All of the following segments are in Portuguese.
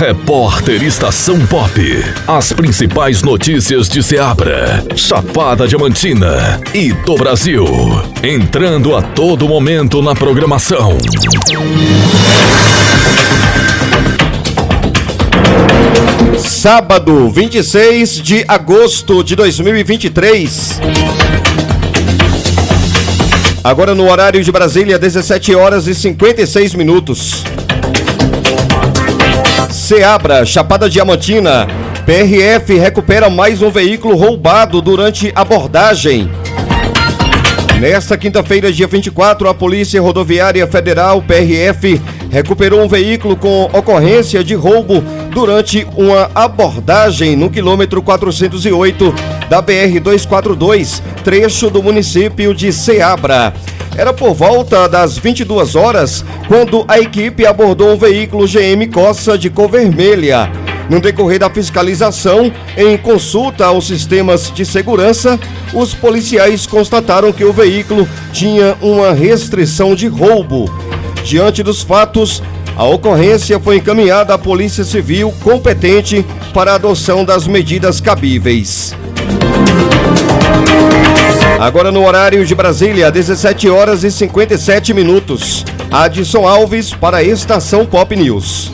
Repórter Estação Pop. As principais notícias de Seabra, Chapada Diamantina e do Brasil. Entrando a todo momento na programação. Sábado, 26 de agosto de 2023. Agora no horário de Brasília, 17 horas e 56 minutos. Seabra, Chapada Diamantina. PRF recupera mais um veículo roubado durante abordagem. Nesta quinta-feira, dia 24, a Polícia Rodoviária Federal, PRF, recuperou um veículo com ocorrência de roubo durante uma abordagem no quilômetro 408 da BR-242, trecho do município de Ceabra. Era por volta das 22 horas quando a equipe abordou um veículo GM Coça de cor vermelha. No decorrer da fiscalização, em consulta aos sistemas de segurança, os policiais constataram que o veículo tinha uma restrição de roubo. Diante dos fatos, a ocorrência foi encaminhada à Polícia Civil competente para a adoção das medidas cabíveis. Agora no horário de Brasília, 17 horas e 57 minutos. Adson Alves para a Estação Pop News.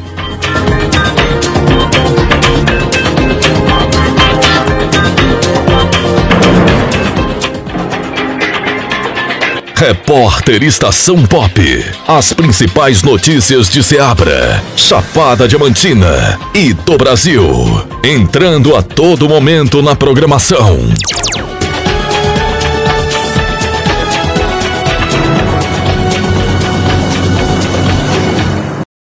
Repórter Estação Pop. As principais notícias de Seabra, Chapada Diamantina e do Brasil. Entrando a todo momento na programação.